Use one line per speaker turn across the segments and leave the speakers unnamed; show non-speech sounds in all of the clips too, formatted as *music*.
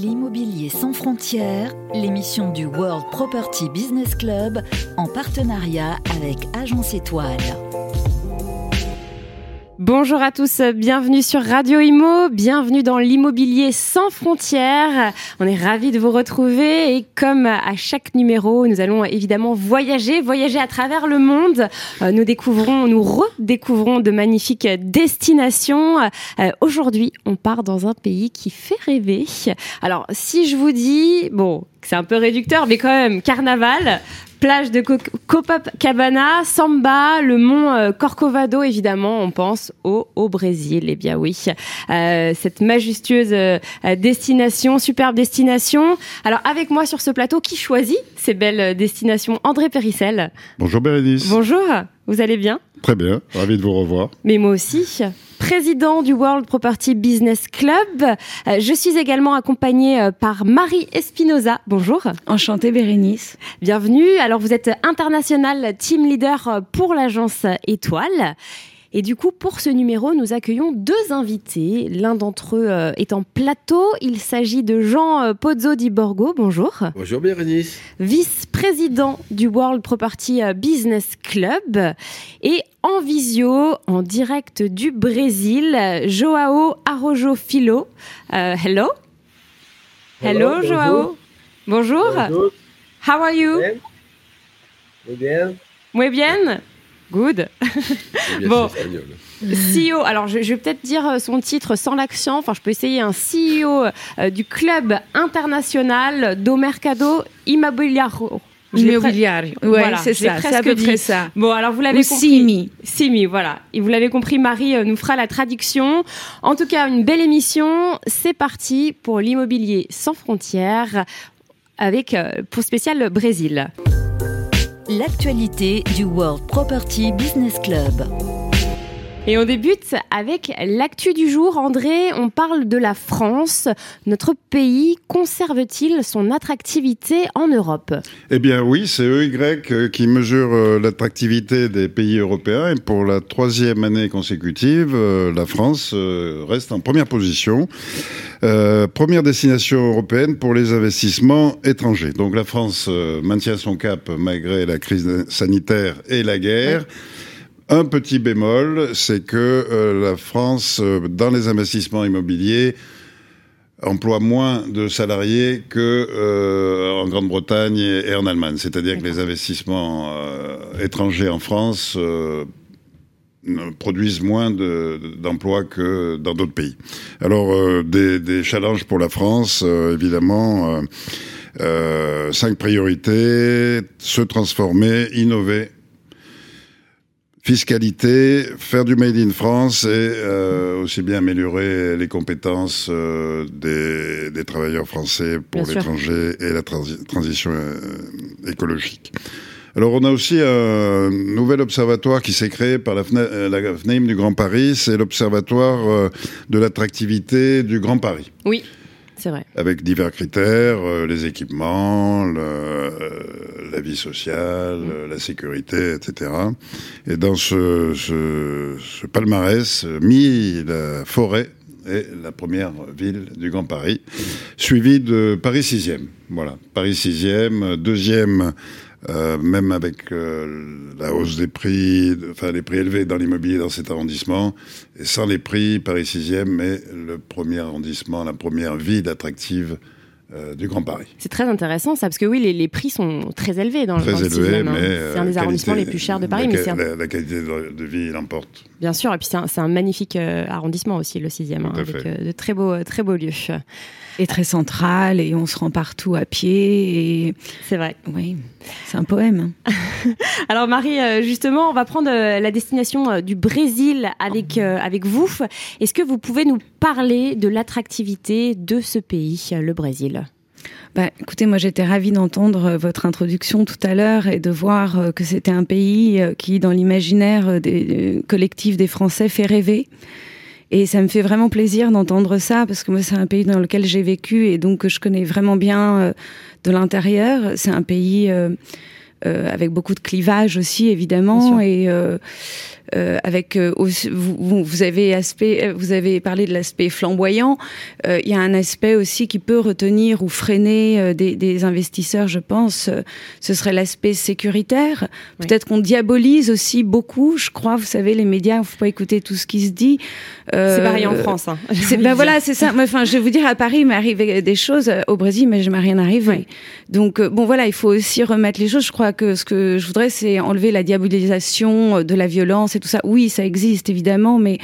L'immobilier sans frontières, l'émission du World Property Business Club en partenariat avec Agence Étoile.
Bonjour à tous, bienvenue sur Radio Imo, bienvenue dans l'immobilier sans frontières. On est ravis de vous retrouver et comme à chaque numéro, nous allons évidemment voyager, voyager à travers le monde. Euh, nous découvrons, nous redécouvrons de magnifiques destinations. Euh, aujourd'hui, on part dans un pays qui fait rêver. Alors, si je vous dis, bon, c'est un peu réducteur, mais quand même, carnaval, plage de Copacabana, Samba, le mont euh, Corcovado, évidemment, on pense au, au Brésil. Eh bien oui, euh, cette majestueuse euh, destination, superbe destination. Alors avec moi sur ce plateau, qui choisit ces belles destinations? André Périssel.
Bonjour Bérénice.
Bonjour, vous allez bien?
Très bien, ravi de vous revoir.
Mais moi aussi président du World Property Business Club. Euh, je suis également accompagnée euh, par Marie Espinoza. Bonjour.
Enchantée Bérénice.
Bienvenue. Alors vous êtes international team leader euh, pour l'agence Étoile. Et du coup, pour ce numéro, nous accueillons deux invités. L'un d'entre eux euh, est en plateau. Il s'agit de Jean euh, Pozzo di Borgo. Bonjour.
Bonjour Bérénice.
Vice-président du World Property euh, Business Club. Et en visio, en direct du Brésil, Joao Arrojo Filo. hello. Hello, Joao. Bonjour. bonjour. How are you?
Muy bien?
Muy bien. Good. bon, CEO, alors je, vais peut-être dire euh, son titre sans l'accent, enfin je peux essayer un CEO euh, du club international do mercado immobiliaro.
Immobiliario, ouais, c'est ça, c'est à peu près ça.
Bon, alors vous l'avez compris. Simi. Simi, voilà. Et vous l'avez compris, Marie euh, nous fera la traduction. En tout cas, une belle émission. C'est parti pour l'immobilier sans frontières avec pour spécial Brésil
l'actualité du World Property Business Club.
Et on débute avec l'actu du jour. André, on parle de la France. Notre pays conserve-t-il son attractivité en Europe?
Eh bien oui, c'est EY euh, qui mesure euh, l'attractivité des pays européens. Et pour la troisième année consécutive, euh, la France reste en première position. première destination européenne pour les investissements étrangers. Donc la France maintient son cap malgré la crise sanitaire et la guerre. Un petit bémol, c'est que euh, la France, euh, dans les investissements immobiliers, emploie moins de salariés que euh, en Grande-Bretagne et, en Allemagne. C'est-à-dire que les investissements étrangers en France produisent moins d'emplois que dans d'autres pays. Alors, des, des, challenges pour la France, évidemment. cinq priorités se transformer, innover, fiscalité, faire du made in France et euh, aussi bien améliorer les compétences euh, des, des, travailleurs français pour l'étranger et la transition euh, écologique. Alors on a aussi un nouvel observatoire qui s'est créé par la, la FNAIM du Grand Paris, c'est l'observatoire de l'attractivité du Grand Paris.
Oui. C'est vrai.
Avec divers critères, les équipements, le, la vie sociale, mm. la sécurité, etc. Et dans ce, ce, palmarès, mis la forêt est la première ville du Grand Paris, suivie de Paris 6e. Voilà, Paris 6e, deuxième, euh, même avec euh, la hausse des prix, enfin les prix élevés dans l'immobilier dans cet arrondissement, et sans les prix, Paris 6e est le premier arrondissement, la première ville attractive euh, du Grand Paris.
C'est très intéressant ça, parce que oui, les, prix sont très élevés dans,
très
le
élevés,
hein.
mais
C'est un des arrondissements les plus chers de Paris.
La,
mais
la, la qualité de, vie l'emporte.
Bien sûr, et puis c'est un, magnifique euh, arrondissement aussi, le 6e, hein, avec euh, de très beaux, très beaux lieux.
Et très central, et on se rend partout à pied. Et...
C'est vrai.
Oui, c'est un poème. *laughs*
Alors Marie, justement, on va prendre la destination du Brésil avec, avec vous. Est-ce que vous pouvez nous parler de l'attractivité de ce pays, le Brésil?
Bah, écoutez, moi j'étais ravie d'entendre euh, votre introduction tout à l'heure et de voir euh, que c'était un pays euh, qui, dans l'imaginaire des collectif des Français, fait rêver. Et ça me fait vraiment plaisir d'entendre ça parce que moi c'est un pays dans lequel j'ai vécu et donc que je connais vraiment bien de l'intérieur. C'est un pays avec beaucoup de clivage aussi évidemment et euh, avec euh, vous, vous, avez aspect, euh, vous avez parlé de l'aspect flamboyant. Il y a un aspect aussi qui peut retenir ou freiner des, des, investisseurs, je pense. ce serait l'aspect sécuritaire. Peut-être qu'on diabolise aussi beaucoup. Je crois, vous savez, les médias, faut pas écouter tout ce qui se dit.
c'est pareil en France. Hein.
ben voilà, c'est ça. Enfin, je vais vous dire, à Paris, il m'est arrivé des choses. Au Brésil, mais je m'est rien arrivé. Donc bon, voilà, il faut aussi remettre les choses. Je crois que ce que je voudrais, c'est enlever la diabolisation de la violence tout ça. Oui, ça existe évidemment, mais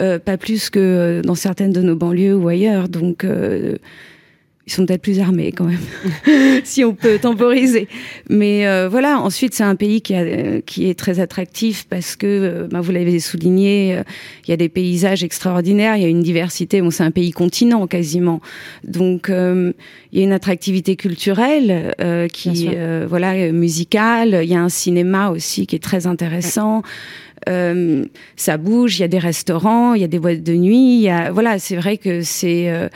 euh, pas plus que euh, dans certaines de nos banlieues ou ailleurs. Donc, euh, ils sont peut-être plus armés quand même, *laughs* si on peut temporiser. Mais voilà, ensuite c'est un pays qui, a, qui est très attractif parce que, bah, vous l'avez souligné, il y a des paysages extraordinaires, il y a une diversité. Bon, c'est un pays continent quasiment, donc il y a une attractivité culturelle qui, voilà, musicale. Il y a un cinéma aussi qui est très intéressant. Euh, ça bouge, il y a des restaurants, il y a des boîtes de nuit, il y a, voilà, c'est vrai que c'est euh,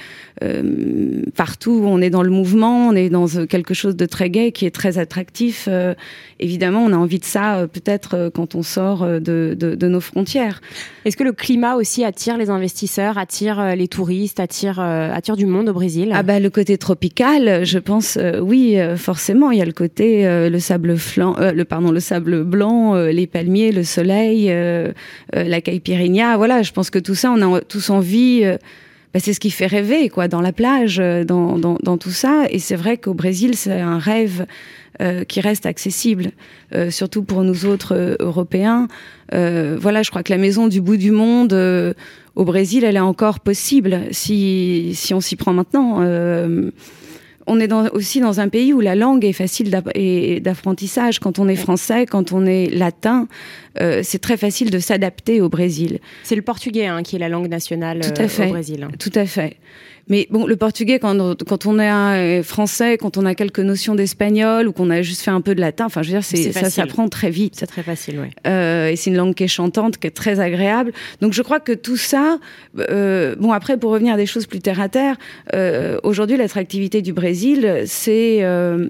euh, partout, on est dans le mouvement, on est dans quelque chose de très gai qui est très attractif. évidemment, on a envie de ça peut-être quand on sort de, de, de nos frontières.
Est-ce que le climat aussi attire les investisseurs, attire les touristes, attire, attire du monde au Brésil?
Ah bah le côté tropical, je pense, oui, forcément, il y a le côté le sable flan, le pardon, le sable blanc, les palmiers, le soleil euh, euh, la caipirinha. Voilà, je pense que tout ça, on a tous envie. Euh, bah, c'est ce qui fait rêver, quoi, dans la plage, dans, dans, tout ça. Et c'est vrai qu'au Brésil, c'est un rêve qui reste accessible, surtout pour nous autres Européens. voilà, je crois que la maison du bout du monde au Brésil, elle est encore possible si, si on s'y prend maintenant on est aussi dans un pays où la langue est facile d'apprentissage. Quand on est français, quand on est latin, euh, c'est très facile de s'adapter au Brésil.
C'est le portugais hein, qui est la langue nationale
Tout à
euh,
fait.
au Brésil.
Tout à fait. Mais bon, le portugais, quand, quand on est un euh, français, quand on a quelques notions d'espagnol ou qu'on a juste fait un peu de latin, enfin, je veux dire, c'est, ça s'apprend très vite.
C'est très facile, oui.
Euh, et c'est une langue qui est chantante, qui est très agréable. Donc, je crois que tout ça, euh, bon, après, pour revenir à des choses plus terre à terre, euh, aujourd'hui, l'attractivité du Brésil, c'est euh,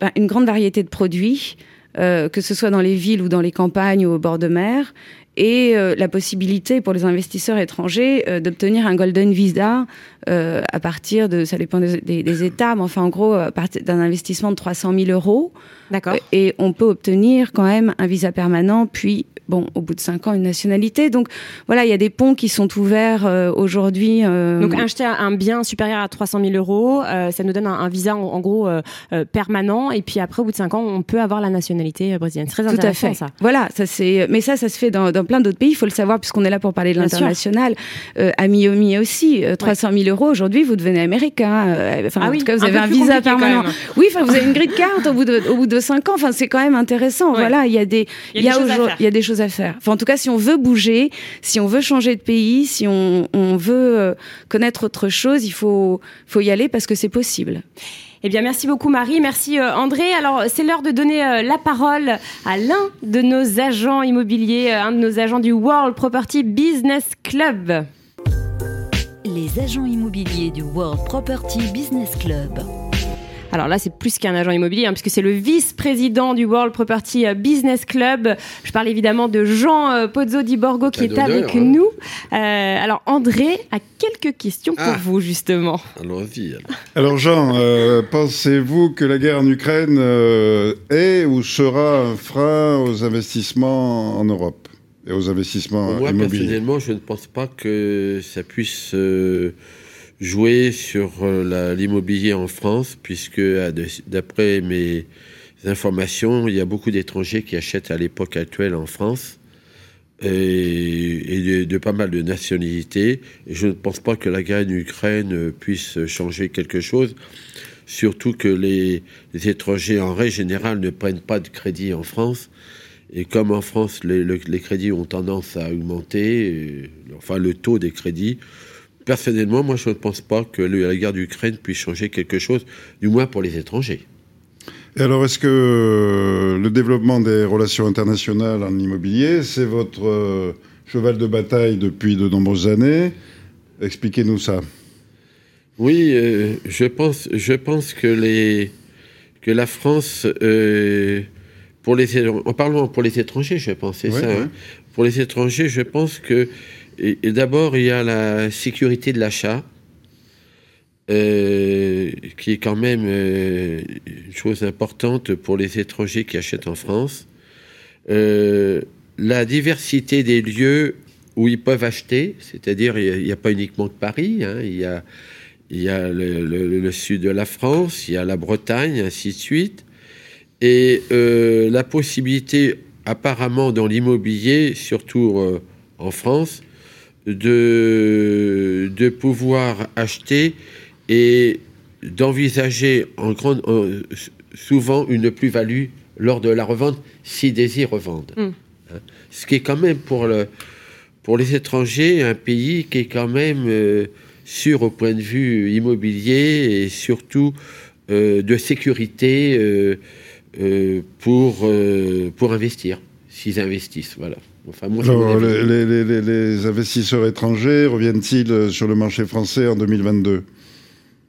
ben, une grande variété de produits. Euh, que ce soit dans les villes ou dans les campagnes ou au bord de mer, et euh, la possibilité pour les investisseurs étrangers euh, d'obtenir un golden visa à partir de, ça dépend des, des, des, États, mais enfin en gros à partir d'un investissement de 300 000 euros.
D'accord.
Et on peut obtenir quand même un visa permanent, puis bon, au bout de cinq ans, une nationalité. Donc voilà, il y a des ponts qui sont ouverts euh, aujourd'hui.
Euh... Donc acheter un bien supérieur à 300 000 euros, euh, ça nous donne un, un visa en, en gros euh, euh, permanent. Et puis après, au bout de cinq ans, on peut avoir la nationalité brésilienne. Très intéressant
Tout à fait.
ça.
Voilà, ça c'est. Mais ça, ça se fait dans, dans plein d'autres pays. Il faut le savoir puisqu'on est là pour parler de l'international. à Miami aussi, 300 000 euros aujourd'hui, vous devenez américain.
enfin, ah
en
oui,
tout cas, vous avez un visa permanent. Oui, enfin, vous avez une grille de carte au bout de au bout de cinq ans. Enfin, c'est quand même intéressant. Ouais. Voilà, il y a des
il y a,
y choses à faire. Enfin, en tout cas, si on veut bouger, si on veut changer de pays, si on, on veut euh, connaître autre chose, il faut, faut y aller parce que c'est possible.
Eh bien, merci beaucoup Marie, merci euh, André. Alors, c'est l'heure de donner euh, la parole à l'un de nos agents immobiliers, euh, un de nos agents du World Property Business Club.
Les agents immobiliers du World Property Business Club.
Alors là, c'est plus qu'un agent immobilier, hein, puisque c'est le vice-président du World Property euh, Business Club. Je parle évidemment de Jean euh, Pozzo di Borgo qui est avec hein. nous. Euh, alors André a quelques questions pour ah. vous, justement.
Allons-y.
Alors. alors. Jean, euh, pensez-vous que la guerre en Ukraine euh, est ou sera un frein aux investissements en Europe et aux investissements
Moi,
immobiliers?
personnellement, je ne pense pas que ça puisse... Jouer sur euh, l'immobilier en France, puisque d'après mes informations, il y a beaucoup d'étrangers qui achètent à l'époque actuelle en France et, de, pas mal de nationalités. Je ne pense pas que la guerre en Ukraine puisse changer quelque chose, surtout que les, étrangers en règle générale ne prennent pas de crédit en France. Et comme en France, les, crédits ont tendance à augmenter, enfin le taux des crédits, personnellement, moi, je ne pense pas que la guerre d'Ukraine puisse changer quelque chose, du moins pour les étrangers.
Et alors, est-ce que le développement des relations internationales en immobilier, c'est votre euh, cheval de bataille depuis de nombreuses années? Expliquez-nous ça.
Oui, euh, je pense, je pense que les que la France euh, pour les, en parlant pour les étrangers, je pense, c'est ça. Hein. Pour les étrangers, je pense que d'abord, il y a la sécurité de l'achat. Euh, qui est quand même euh, une chose importante pour les étrangers qui achètent en France. Euh, la diversité des lieux où ils peuvent acheter, c'est-à-dire il n'y a, pas uniquement que Paris, hein, il y a, il y a le, sud de la France, il y a la Bretagne, ainsi de suite, et la possibilité apparemment dans l'immobilier, surtout en France, de, de pouvoir acheter et d'envisager en grande, souvent une plus-value lors de la revente s'ils désirent revendre. Mm. Hein. Ce qui est quand même pour, le, pour les étrangers un pays qui est quand même euh, sûr au point de vue immobilier et surtout euh, de sécurité euh, pour, pour investir, s'ils investissent. Voilà.
Enfin, les, les, les, investisseurs étrangers reviennent-ils sur le marché français en 2022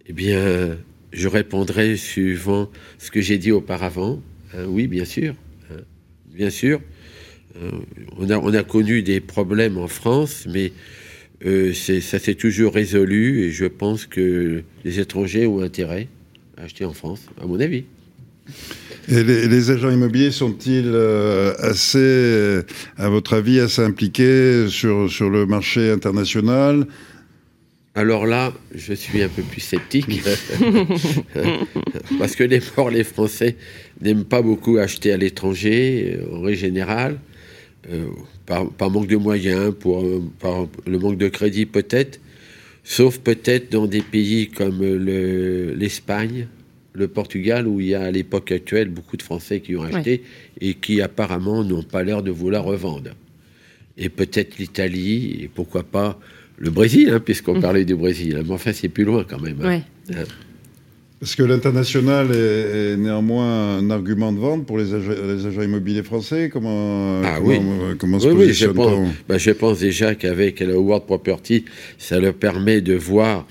eh bien, je répondrai suivant ce que j'ai dit auparavant. Hein, oui, bien sûr. Hein, bien sûr. Euh, on, a, on, a, connu des problèmes en France, mais euh, ça s'est toujours résolu et je pense que les étrangers ont intérêt à acheter en France, à mon avis.
Et les, agents immobiliers sont-ils euh, assez, à votre avis, assez impliqués sur, sur le marché international?
Alors là, je suis un peu plus sceptique. *laughs* *laughs* Parce que les, les Français n'aiment pas beaucoup acheter à l'étranger, euh, en règle générale, euh, par, manque de moyens, pour, par le manque de crédit peut-être, sauf peut-être dans des pays comme l'Espagne, le, Portugal, où il y a à l'époque actuelle beaucoup de Français qui ont acheté et qui apparemment n'ont pas l'air de vouloir revendre. Et peut-être l'Italie, et pourquoi pas le Brésil, hein, puisqu'on mm. parlait du Brésil. Mais enfin, c'est plus loin quand même. Hein.
Hein. Est-ce que l'international est, néanmoins un argument de vente pour les, agents, immobiliers français Comment,
ah, oui. comment se oui, je, pense, bah, je pense déjà qu'avec le World Property, ça leur permet de voir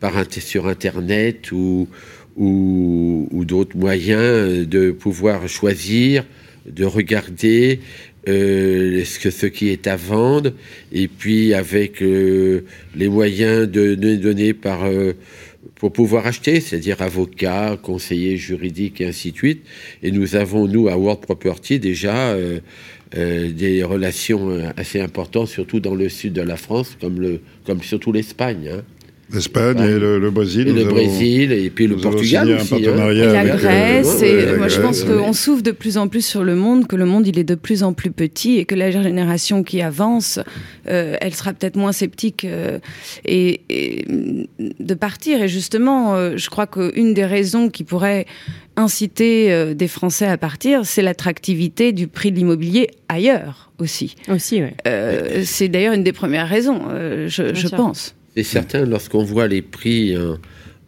par, sur Internet ou, ou, ou d'autres moyens de pouvoir choisir, de regarder euh, ce, que, ce qui est à vendre, et puis avec euh, les moyens de, donner par, euh, pour pouvoir acheter, c'est-à-dire avocat, conseiller juridique et ainsi de suite. Et nous avons, nous, à World Property, déjà des relations assez importantes, surtout dans le sud de la France, comme, le, comme surtout l'Espagne. Hein.
L'Espagne et le, Brésil.
Et le Brésil, et puis le Portugal aussi.
Hein. Et la Grèce. et moi, je pense qu'on s'ouvre de plus en plus sur le monde, que le monde, il est de plus en plus petit et que la génération qui avance, euh, elle sera peut-être moins sceptique euh, et, de partir. Et justement, euh, je crois qu'une des raisons qui pourrait inciter des Français à partir, c'est l'attractivité du prix de l'immobilier ailleurs aussi.
Aussi, oui.
c'est d'ailleurs une des premières raisons, je, je pense.
C'est certain, lorsqu'on voit les prix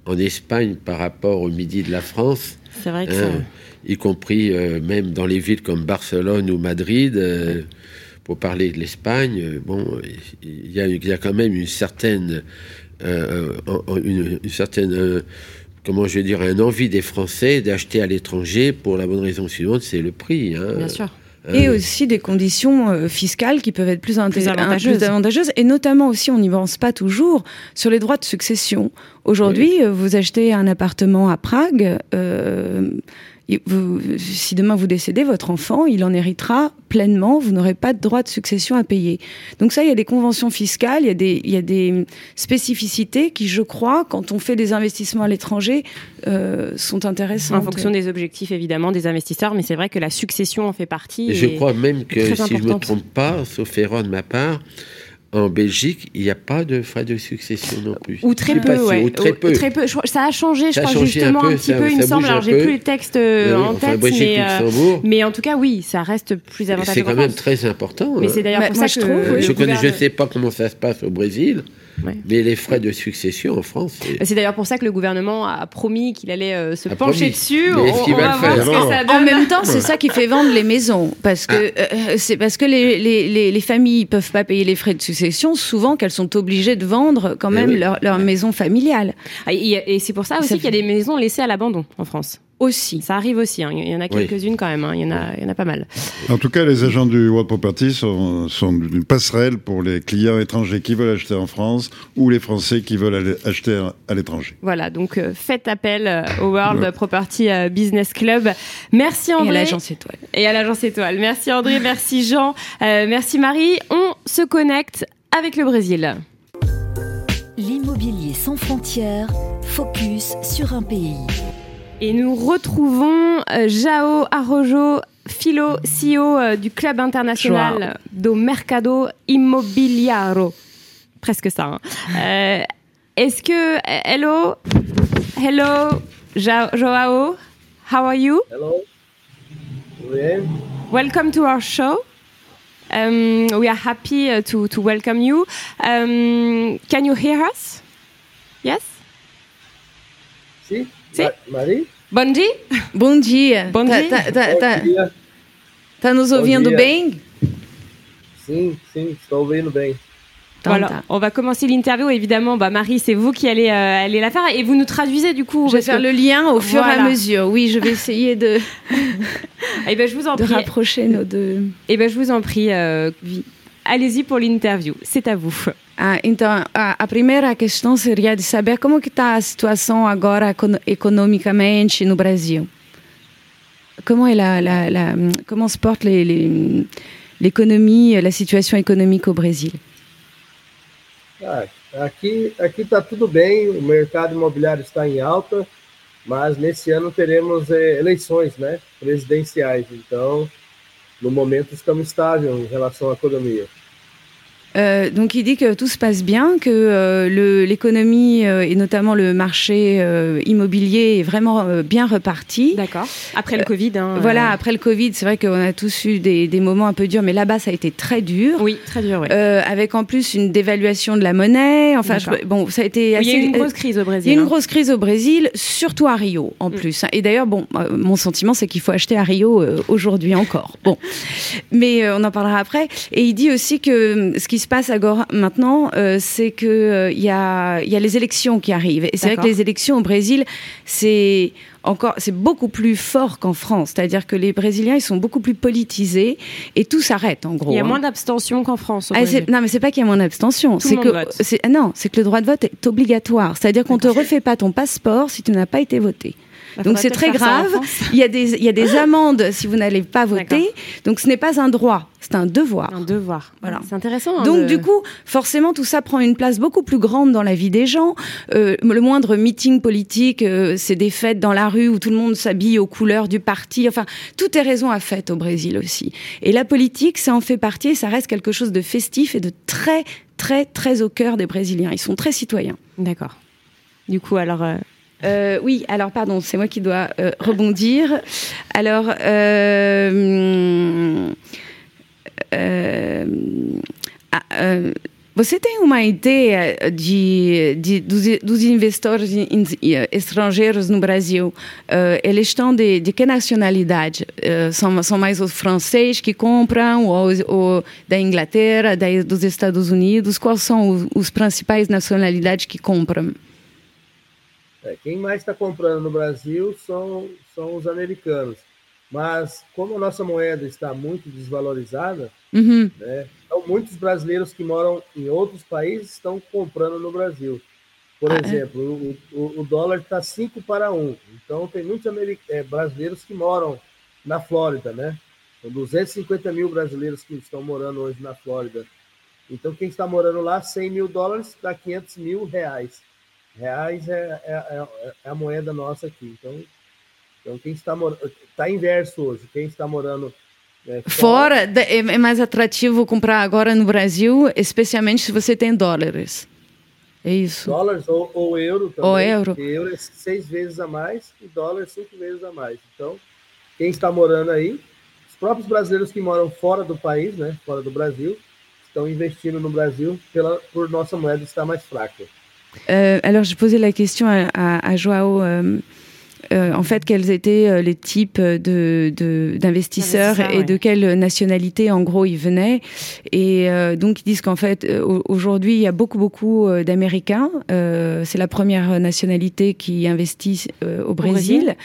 en, Espagne par rapport au midi de la France,
vrai que hein,
y compris euh, même dans les villes comme Barcelone ou Madrid, euh, pour parler de l'Espagne, euh, bon, il y, a, quand même une certaine, une, certaine comment je vais dire, un envie des Français d'acheter à l'étranger pour la bonne raison suivante, c'est le prix.
Hein. Bien sûr.
Euh, et aussi des conditions euh, fiscales qui peuvent être plus, plus, avantageuses. Et notamment aussi, on n'y pense pas toujours, sur les droits de succession. Aujourd'hui, euh, vous achetez un appartement à Prague, euh, si demain vous décédez, votre enfant, il en héritera pleinement, vous n'aurez pas de droit de succession à payer. Donc ça, il y a des conventions fiscales, il y a des, il y a des spécificités qui, je crois, quand on fait des investissements à l'étranger, euh, sont intéressantes.
En fonction des objectifs, évidemment, des investisseurs, mais c'est vrai que la succession en fait partie.
je crois même que, si je ne me trompe pas, sauf erreur de ma part, en Belgique, il n'y a pas de frais de succession non plus.
Ou très peu, Ou très peu. très peu. Ça a changé, je crois, justement, un, petit peu, il me semble. Alors, j'ai plus les textes euh, en tête, mais, euh, mais en tout cas, oui, ça reste plus avantageux.
C'est quand même très important.
Mais c'est d'ailleurs
bah,
pour ça
je
que. Trouve,
je connais, je ne sais pas comment ça se passe au Brésil. Mais les frais de succession en France.
C'est d'ailleurs pour ça que le gouvernement a promis qu'il allait euh, se pencher dessus.
Mais on, on va voir ce que
ça donne. En même temps, c'est ça qui fait vendre les maisons. Parce que ah. euh, c'est parce que les, les, les, familles peuvent pas payer les frais de succession, souvent qu'elles sont obligées de vendre quand eh même leur, leur, maison familiale.
Ah, et, c'est pour ça aussi qu'il y a des maisons laissées à l'abandon en France.
Aussi.
Ça arrive aussi, hein. il y en a quelques-unes quand même, hein. il, y en a, il y en a pas mal.
En tout cas, les agents du World Property sont, sont une passerelle pour les clients étrangers qui veulent acheter en France ou les Français qui veulent aller acheter à l'étranger.
Voilà, donc euh, faites appel euh, au World Property euh, Business Club. Merci André.
Et à l'agence Étoile.
Et à l'agence Étoile. Merci André, merci Jean, merci Marie. On se connecte avec le Brésil.
L'immobilier sans frontières, focus sur un pays.
Et nous retrouvons euh, Jao Arrojo, philo CEO euh, du Club international do Mercado Immobiliaro. Presque ça. Hein. Euh, est-ce que. Hello? Hello Joao How are you?
Hello
Welcome to our show. Um, we are happy uh, to, to welcome you. Um, can you hear us? Yes?
Si? Si? Marie?
Bom dia.
Bom dia.
Bom dia.
Tá, tá, tá, dia. tá nos ouvindo bem?
Sim, sim, estou ouvindo bem.
Voilà, on va commencer l'interview. Évidemment, bah, Marie, c'est vous qui allez, euh, allez la faire et vous nous traduisez du coup.
Je vais faire le lien au fur et à mesure. Oui, je vais essayer de.
et *laughs* eh ben, je vous en
de
prie.
rapprocher nos deux.
Et eh ben, je vous en prie. Euh, Allez-y pour l'interview. C'est à vous.
Ah, então, a, a, primeira questão seria de saber como que está a situação agora economicamente no Brasil. Comment est la, la, la comment se porte l'économie, la situation économique au Brésil?
Ah, aqui aqui está tudo bem, o mercado imobiliário está em alta, mas nesse ano teremos eh, eleições, né, presidenciais. Então, no momento estamos estáveis em relação à economia.
Euh, donc il dit que tout se passe bien, que euh, l'économie euh, et notamment le marché immobilier est vraiment bien reparti.
D'accord. Après le Covid. Hein,
voilà, après le Covid, c'est vrai qu'on a tous eu des, des, moments un peu durs, mais là-bas ça a été très dur.
Oui, très dur. Oui.
avec en plus une dévaluation de la monnaie. Enfin, je, bon, ça a été.
Assez, il y a eu une grosse crise au Brésil.
Il y a eu une
hein.
grosse crise au Brésil, surtout à Rio en mm. plus. Et d'ailleurs, bon, mon sentiment c'est qu'il faut acheter à Rio aujourd'hui encore. Bon, mais on en parlera après. Et il dit aussi que ce qui se passe agora, maintenant, euh, c'est que il euh, y, a, y a les élections qui arrivent. Et c'est vrai que les élections au Brésil, c'est encore, c'est beaucoup plus fort qu'en France. C'est-à-dire que les Brésiliens, ils sont beaucoup plus politisés et tout s'arrête en gros.
Il y a
hein.
moins d'abstention qu'en France. Au
ah, non, mais c'est pas qu'il y a moins d'abstention. C'est que non, c'est que le droit de vote est obligatoire. C'est-à-dire qu'on te refait pas ton passeport si tu n'as pas été voté.
Bah,
Donc c'est très grave. Il y a des il y a des *laughs* amendes si vous n'allez pas voter. Donc ce n'est pas un droit, c'est un devoir.
Un devoir. Voilà. C'est intéressant. Hein,
Donc
de...
du coup, forcément, tout ça prend une place beaucoup plus grande dans la vie des gens. Euh, le moindre meeting politique, euh, c'est des fêtes dans la rue où tout le monde s'habille aux couleurs du parti. Enfin, tout est raison à fête au Brésil aussi. Et la politique, ça en fait partie. Et ça reste quelque chose de festif et de très très très au cœur des Brésiliens. Ils sont très citoyens.
D'accord. Du coup, alors. Euh...
Euh, oui, alors pardon, c'est moi qui dois euh, rebondir. Alors, euh, ah, você tem uma ideia de, de dos, dos, investidores estrangeiros no Brasil? Uh, eles estão de, de que nacionalidade? Uh, são, são mais os franceses que compram, ou, ou da Inglaterra, da, dos Estados Unidos? Quais são os, os principais nacionalidades que compram?
É, quem mais está comprando no Brasil são, são os americanos. Mas como a nossa moeda está muito desvalorizada,
uhum.
né, então muitos brasileiros que moram em outros países estão comprando no Brasil. Por ah, é? exemplo, é? o, o, dólar está 5 para 1. Então tem muitos é, brasileiros que moram na Flórida, né? São 250 mil brasileiros que estão morando hoje na Flórida. Então quem está morando lá, 100 mil dólares dá 500 mil reais. Reais é, é, é, é, a moeda nossa aqui. Então, então quem está morando. Está inverso hoje. Quem está morando.
É, fora, fora é, é mais atrativo comprar agora no Brasil, especialmente se você tem dólares. É isso.
Dólares ou, ou euro também.
Ou euro.
Euro é seis vezes a mais e dólar cinco vezes a mais. Então, quem está morando aí, os próprios brasileiros que moram fora do país, né, fora do Brasil, estão investindo no Brasil pela, por nossa moeda estar mais fraca.
Euh, alors, je posais la question à, à, à Joao. Euh, euh, en fait quels étaient euh, les types de d'investisseurs et de quelle nationalité en gros ils venaient. Et donc ils disent qu'en fait aujourd'hui il y a beaucoup beaucoup d'Américains. c'est la première nationalité qui investit au Brésil.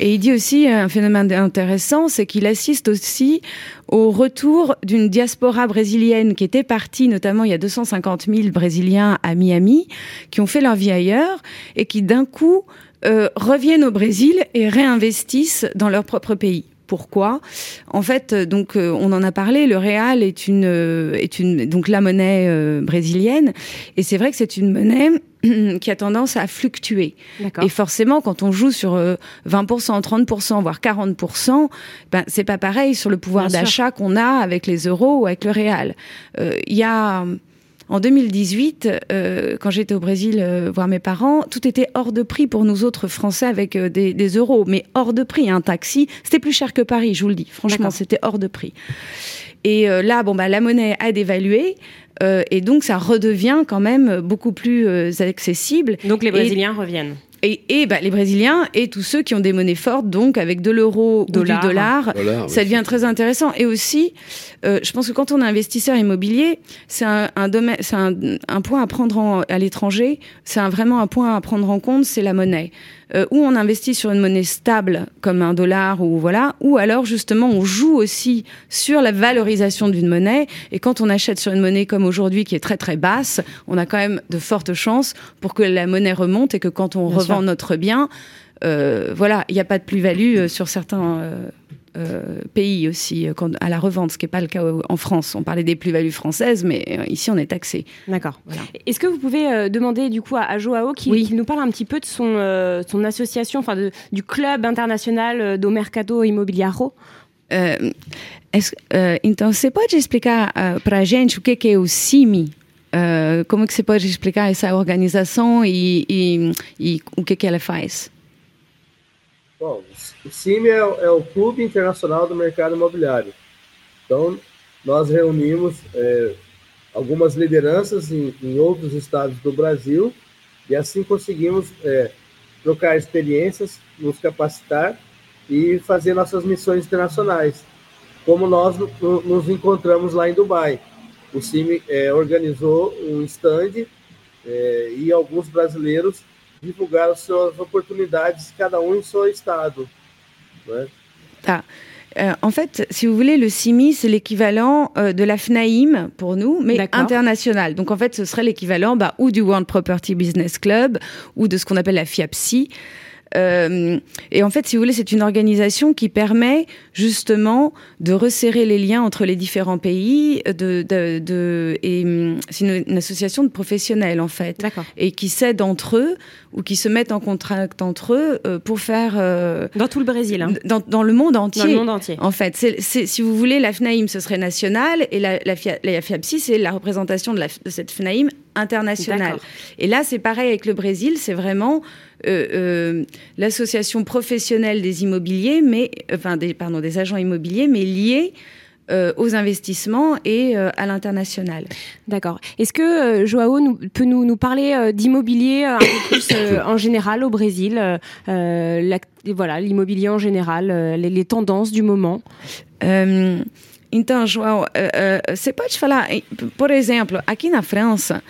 Et il dit aussi un phénomène intéressant, c'est qu'il assiste aussi au retour d'une diaspora brésilienne qui était partie, notamment il y a 250 000 Brésiliens à Miami, qui ont fait leur vie ailleurs et qui d'un coup euh, reviennent au Brésil et réinvestissent dans leur propre pays. Pourquoi? En fait, euh, donc euh, on en a parlé. Le réal est une est une donc la monnaie brésilienne et c'est vrai que c'est une monnaie *clears throat* qui a tendance à fluctuer. Et forcément, quand on joue sur 20%, 30%, voire 40%, ben, c'est pas pareil sur le pouvoir d'achat qu'on a avec les euros ou avec le réal. Il y a en 2018, euh, quand j'étais au Brésil euh, voir mes parents, tout était hors de prix pour nous autres Français avec euh, des, des, euros, mais hors de prix. Un taxi, c'était plus cher que Paris, je vous le dis. Franchement, c'était hors de prix. Et euh, là, bon, bah, la monnaie a dévalué. et donc, ça redevient quand même beaucoup plus accessible.
Donc, les Brésiliens reviennent.
Et, et bah, les Brésiliens et tous ceux qui ont des monnaies fortes, donc avec de l'euro ou du dollar, ça devient très intéressant. Et aussi, euh, je pense que quand on est investisseur immobilier, c'est un, un, domaine, c'est un, un, point à prendre en, à l'étranger. C'est vraiment un point à prendre en compte, c'est la monnaie. Euh, ou on investit sur une monnaie stable comme un dollar ou voilà, ou alors justement on joue aussi sur la valorisation d'une monnaie. Et quand on achète sur une monnaie comme aujourd'hui qui est très très basse, on a quand même de fortes chances pour que la monnaie remonte et que quand on revend notre bien, euh, voilà, il n'y a pas de plus-value euh, sur certains euh, pays aussi à la revente, ce qui n'est pas le cas en France. On parlait des plus-values françaises, mais ici on est taxé.
D'accord. Est-ce que vous pouvez demander du coup à, Joao qui, nous parle un petit peu de son, son association, enfin du club international do mercado imobiliário
uh, então, você pode explicar uh, para a gente o que, que é o CIMI? Uh, como que você pode explicar essa organização e, e, e o que, que ela faz?
Bom, o CIMI é, é, o Clube Internacional do Mercado Imobiliário. Então, nós reunimos é, algumas lideranças em, em, outros estados do Brasil e assim conseguimos é, trocar experiências, nos capacitar e fazer nossas missões internacionais, como nós no, nos encontramos lá em Dubai. O CIMI é, organizou um stand é, e alguns brasileiros divulgar as suas oportunidades, cada um em seu estado.
Né? Tá. Euh, en fait, si vous voulez, le CIMI, c'est l'équivalent euh, de la FNAIM pour nous, mais international. Donc, en fait, ce serait l'équivalent bah, ou du World Property Business Club ou de ce qu'on appelle la FIAPSI. Euh, et en fait, si vous voulez, c'est une organisation qui permet justement de resserrer les liens entre les différents pays. De, de, de et hum, c'est une, association de professionnels en fait, et qui s'aident entre eux ou qui se mettent en contact entre eux euh, pour faire euh,
dans tout le Brésil, hein.
dans, dans, le monde entier. Dans
le monde entier.
En fait, c'est, si vous voulez, la FNAIM ce serait national et la, la, la FIAPSI c'est la représentation de, la, de cette FNAIM internationale. Et là, c'est pareil avec le Brésil, c'est vraiment l'association professionnelle des immobiliers, mais enfin des pardon des agents immobiliers, mais liés euh, aux investissements et à l'international.
D'accord. Est-ce que Joao nous, peut nous, nous parler d'immobilier un peu plus *coughs* en général au Brésil Voilà, l'immobilier en général, les, les, tendances du moment?
Então, João, você pode falar, por exemplo, aqui na França,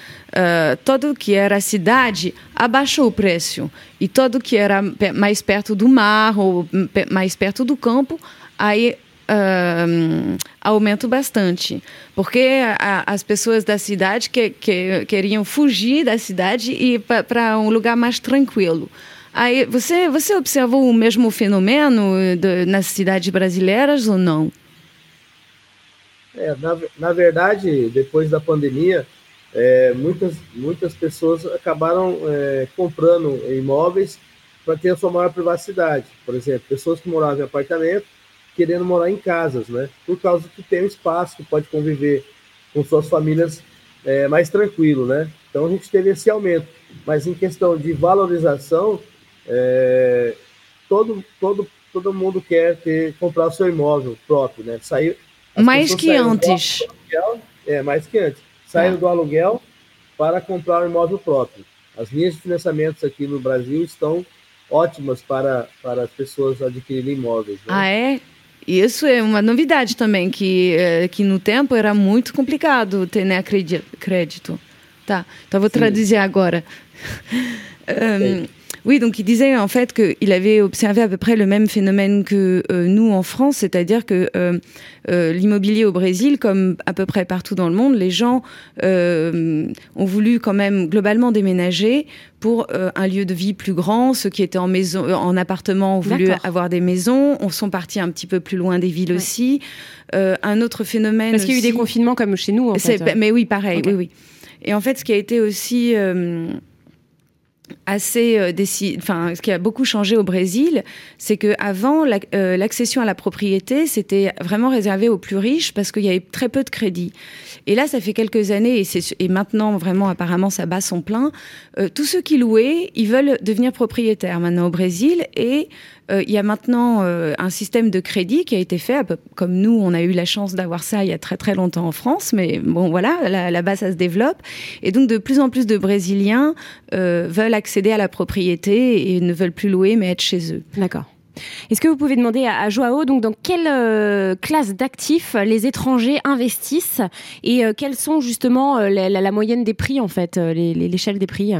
todo que era cidade abaixou o preço e todo que era mais perto do mar ou mais perto do campo, aí Uh, aumenta bastante, porque a, as pessoas da cidade que, que, queriam fugir da cidade e para um lugar mais tranquilo. Aí você você observou o mesmo fenômeno de, nas cidades brasileiras ou não?
É, na, na verdade, depois da pandemia, é, muitas, muitas pessoas acabaram é, comprando imóveis para ter a sua maior privacidade. Por exemplo, pessoas que moravam em apartamento querendo morar em casas, né? Por causa que tem um espaço que pode conviver com suas famílias é, mais tranquilo, né? Então a gente teve esse aumento. Mas em questão de valorização, é, todo, todo, todo mundo quer ter, comprar o seu imóvel próprio, né? Sair,
mais que antes.
Aluguel, é, mais que antes. Saíram é. do aluguel para comprar um imóvel próprio. As linhas de financiamentos aqui no Brasil estão ótimas para, para as pessoas adquirirem imóveis. Né?
Ah, é? Isso é uma novidade também, que, eh, que no tempo era muito complicado ter né, crédito. Tá, então vou traduzir agora. um, Oui, donc il disait en fait qu'il avait observé à peu près le même phénomène que euh, nous en France, c'est-à-dire que euh, euh, l'immobilier au Brésil, comme à peu près partout dans le monde, les gens ont voulu quand même globalement déménager pour un lieu de vie plus grand. Ceux qui étaient en maison, en appartement ont voulu avoir des maisons. On sont partis un petit peu plus loin des villes aussi. un autre phénomène.
Parce qu'il y a eu des confinements comme chez nous. En fait.
Mais oui, pareil. Oui, oui. Et en fait, ce qui a été aussi assez euh, enfin ce qui a beaucoup changé au Brésil, c'est que avant euh, l'accession à la propriété, c'était vraiment réservé aux plus riches parce qu'il y avait très peu de crédit. Et là, ça fait quelques années et, et maintenant vraiment apparemment ça bat son plein. Euh, tous ceux qui louaient, ils veulent devenir propriétaires maintenant au Brésil et euh, il y a maintenant euh, un système de crédit qui a été fait, comme nous, on a eu la chance d'avoir ça il y a très très longtemps en France, mais bon voilà, là-bas ça se développe. Et donc de plus en plus de Brésiliens euh, veulent accéder à la propriété et ne veulent plus louer mais être chez eux.
D'accord. Est-ce que vous pouvez demander à, Joao donc dans quelle classe d'actifs les étrangers investissent et quelles sont justement la, moyenne des prix en fait, l'échelle des prix?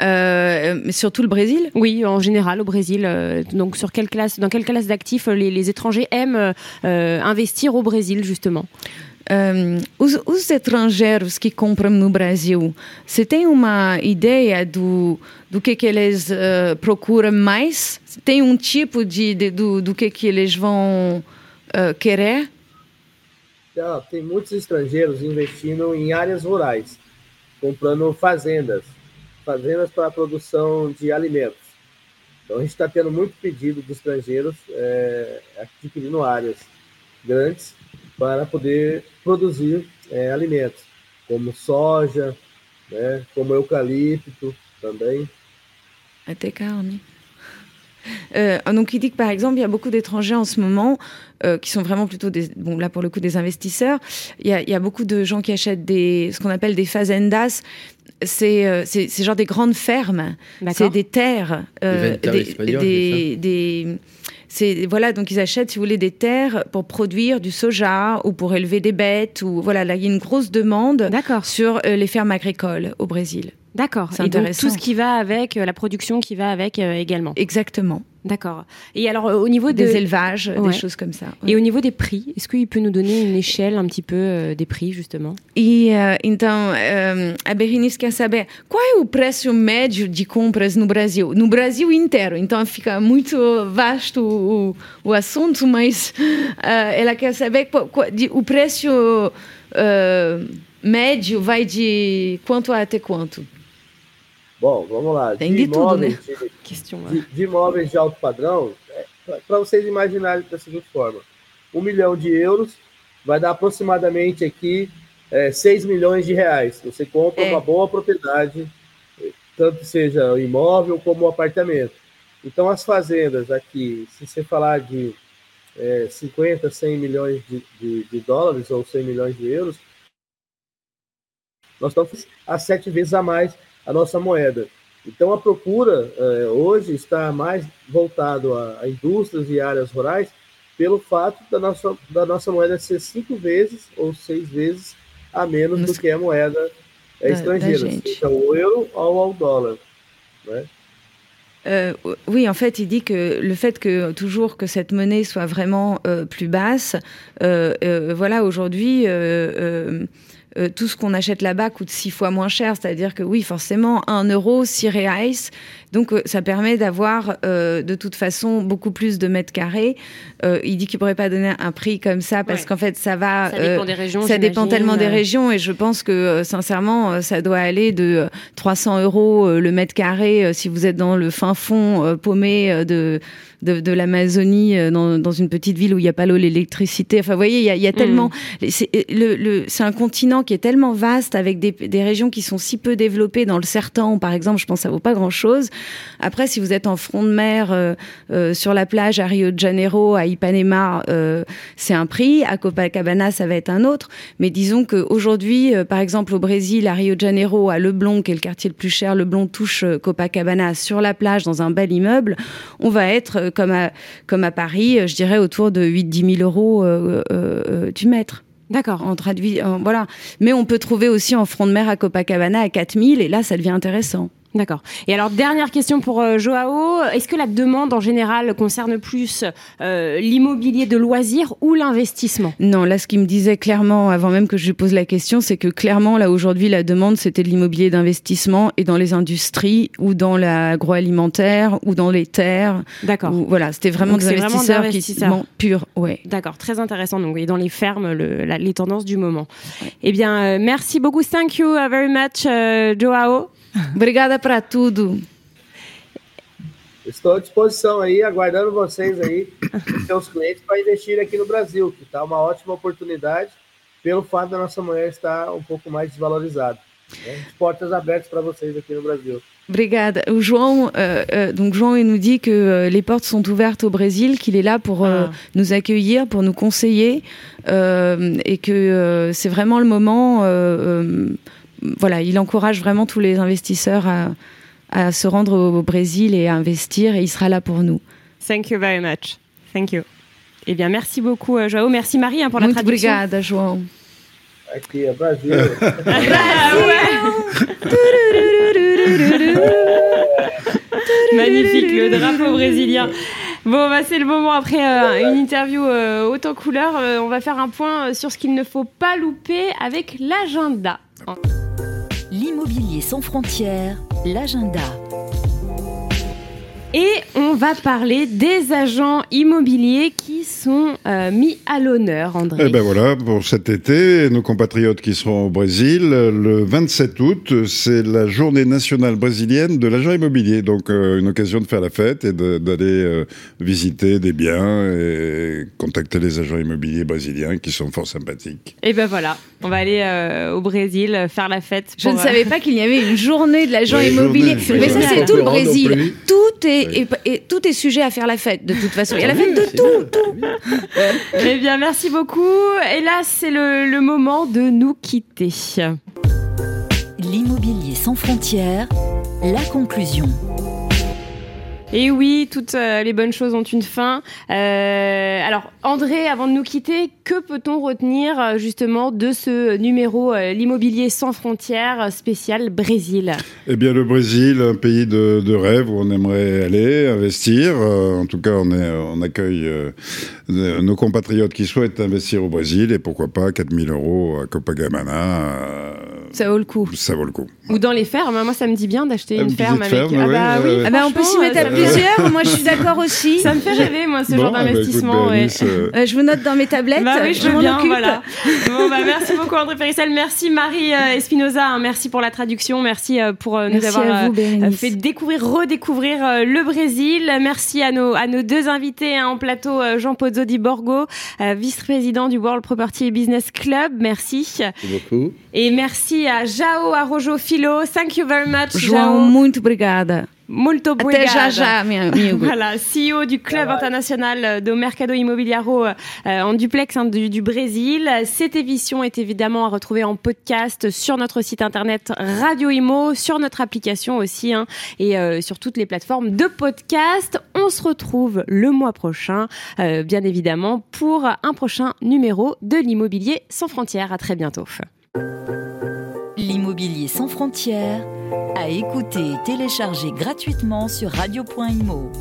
Euh, surtout le Brésil
Oui, en général au Brésil. Euh, donc sur quelle classe, dans quelle classe d'actifs les, les, étrangers aiment euh, investir au Brésil justement
os, os, estrangeiros que compram no Brasil, você tem uma ideia do, do que, que eles uh, procuram mais? Tem um tipo de, de do, do que, que eles vão uh, querer?
Ah, tem muitos estrangeiros investindo em áreas rurais, comprando fazendas fazendas para a produção de alimentos. Então, a gente está tendo muito pedido de estrangeiros é, adquirindo áreas grandes para poder produzir é, alimentos, como soja, né, como eucalipto também.
Até carne. *laughs* Euh, donc il dit que par exemple, il y a beaucoup d'étrangers en ce moment euh, qui sont vraiment plutôt des, bon là pour le coup des investisseurs. Il y a, il y a beaucoup de gens qui achètent des ce qu'on appelle des fazendas. C'est euh, c'est genre des grandes fermes. C'est des terres,
euh, des,
des, c'est voilà donc ils achètent si vous voulez des terres pour produire du soja ou pour élever des bêtes ou voilà là il y a une grosse demande sur les fermes agricoles au Brésil.
D'accord. Et donc tout ce qui va avec, euh, la production qui va avec euh, également.
Exactement.
D'accord. Et alors euh, au niveau
des élevages, des choses comme ça.
Et au niveau des prix, est-ce qu'il peut nous donner une échelle un petit peu des prix justement?
E então a Berenice quer saber qual é o preço médio de compras no Brasil, no Brasil inteiro. Então fica muito vasto o, o assunto, mas ela quer saber o preço médio vai de quanto até quanto?
Bom, vamos lá.
Tem de, de imóveis, tudo,
né? De, de, de, imóveis de alto padrão, é, para vocês imaginarem da seguinte forma: um milhão de euros vai dar aproximadamente aqui é, 6 milhões de reais. Você compra é. uma boa propriedade, tanto seja o imóvel como o apartamento. Então, as fazendas aqui, se você falar de é, 50, 100 milhões de, de, de dólares ou 100 milhões de euros, nós estamos a sete vezes a mais a nossa moeda. Então, a procura eh, hoje está mais voltado a, a, indústrias e áreas rurais pelo fato da nossa, da nossa moeda ser cinco vezes ou seis vezes a menos Nos... do que a moeda eh, estrangeira, seja o euro ou ao dólar. Né?
Euh, oui, en fait, il dit que le fait que toujours que cette monnaie soit vraiment euh, plus basse, euh, euh voilà, aujourd'hui, euh, tout ce qu'on achète là-bas coûte six fois moins cher. C'est-à-dire que oui, forcément, un euro, six reais. Donc, euh, ça permet d'avoir euh, de toute façon beaucoup plus de mètres carrés. il dit qu'il pourrait pas donner un prix comme ça parce qu'en fait, ça va.
Ça dépend des régions.
Ça dépend tellement des régions et je pense que sincèrement, ça doit aller de 300 euros le mètre carré si vous êtes dans le fin fond paumé de de, l'Amazonie dans, une petite ville où il n'y a pas l'eau, l'électricité. Enfin, vous voyez, il y a, tellement. Mm. C'est le, le, un continent qui est tellement vaste, avec des, régions qui sont si peu développées, dans le Sertan, par exemple, je pense que ça vaut pas grand-chose. Après, si vous êtes en front de mer, euh, euh, sur la plage à Rio de Janeiro, à Ipanema, euh, c'est un prix. À Copacabana, ça va être un autre. Mais disons qu'aujourd'hui, par exemple, au Brésil, à Rio de Janeiro, à Leblon, qui est le quartier le plus cher, Leblon touche Copacabana sur la plage, dans un bel immeuble. On va être, comme à, comme à Paris, je dirais autour de 8-10 000 euros du mètre.
D'accord.
En traduit, voilà. Mais on peut trouver aussi en front de mer à Copacabana à 4000 et là, ça devient intéressant.
D'accord. Et alors, dernière question pour euh, Joao. Est-ce que la demande en général concerne plus euh, l'immobilier de loisirs ou l'investissement?
Non, là, ce qu'il me disait clairement, avant même que je lui pose la question, c'est que clairement, là, aujourd'hui, la demande, c'était de l'immobilier d'investissement et dans les industries ou dans l'agroalimentaire ou dans les terres.
D'accord.
Voilà, c'était vraiment des investisseurs, vraiment qui purs. Ouais.
D'accord, très intéressant. Donc, dans les fermes, le, les tendances du moment. Eh bien, euh, merci beaucoup. Thank you very much, Joao.
Obrigada para tudo.
Estou à disposição aí, aguardando vocês aí, seus clientes, para investir aqui no Brasil, que está uma ótima oportunidade, pelo fato da nossa moeda estar um pouco mais desvalorizada. Né? Portas abertas para vocês aqui no Brasil.
Obrigada. João, euh, euh, donc João il nous dit que euh, les portes sont ouvertes au Brésil, qu'il est là pour ah. nous accueillir, pour nous conseiller, et que c'est vraiment le moment voilà, il encourage vraiment tous les investisseurs à, se rendre au, Brésil et à investir et il sera là pour nous.
Thank you very much. Thank you. Eh bien, merci beaucoup, euh, Joao. Merci, Marie, hein, pour la traduction.
Obrigada, João.
Aqui é Brasil. *laughs* *laughs*
Magnifique, le drapeau brésilien. Bon, bah, c'est le moment après euh, une interview euh, autant couleur. on va faire un point sur ce qu'il ne faut pas louper avec l'agenda.
L'immobilier sans frontières, l'agenda.
Et on va parler des agents immobiliers qui sont euh, mis à l'honneur, André.
Eh ben voilà, pour cet été, nos compatriotes qui seront au Brésil, le 27 août, c'est la journée nationale brésilienne de l'agent immobilier. Donc euh, une occasion de faire la fête et d'aller euh, visiter des biens et contacter les agents immobiliers brésiliens qui sont fort sympathiques.
Et ben voilà, on va aller au Brésil faire la fête.
Je ne savais pas qu'il y avait une journée de l'agent immobilier. Mais ça, c'est tout le Brésil. Tout est et, tout est sujet à faire la fête, de toute façon. Il y a la fête de tout, tout.
Eh bien, merci beaucoup. Et là, c'est le, le moment de nous quitter.
L'immobilier sans frontières, la conclusion.
Et oui, toutes euh, les bonnes choses ont une fin. Euh, alors, André, avant de nous quitter, que peut-on retenir euh, justement de ce numéro L'immobilier sans frontières spécial Brésil?
Eh bien, le Brésil, un pays de, de, rêve où on aimerait aller investir. en tout cas, on, est, on accueille nos compatriotes qui souhaitent investir au Brésil et pourquoi pas 4000 euros à Copacabana.
ça vaut le coup.
Ça vaut le coup.
Ou dans les fermes. Moi, ça me dit bien d'acheter une, ferme avec.
ah bah, oui,
ah bah, on peut s'y mettre à plusieurs. moi, je suis d'accord aussi.
Ça me fait rêver, moi, ce genre bah, d'investissement.
Euh, euh, je vous note dans mes tablettes.
Bah oui,
je,
veux bien, voilà. bon, bah, merci beaucoup, André Périssel. Merci, Marie euh, Espinoza. Hein. merci pour la traduction. Merci pour nous avoir fait découvrir, redécouvrir le Brésil. Merci à nos, à nos deux invités hein, en plateau, Jean Pozzo di Borgo, vice-président du World Property Business Club. Merci.
Merci beaucoup.
Et merci à Jao Arrojo Filo. Thank you very much,
João. Muito obrigada.
Muito obrigada.
Meu amigo. *laughs*
Voilà, CEO du Club international de Mercado Imobiliaro euh, en duplex hein, du, du, Brésil. Cette émission est évidemment à retrouver en podcast sur notre site internet Radio Imo, sur notre application aussi hein, et euh, sur toutes les plateformes de podcast. On se retrouve le mois prochain, euh, bien évidemment, pour un prochain numéro de l'immobilier sans frontières. À très bientôt.
L'immobilier sans frontières, à écouter et télécharger gratuitement sur radio.imo.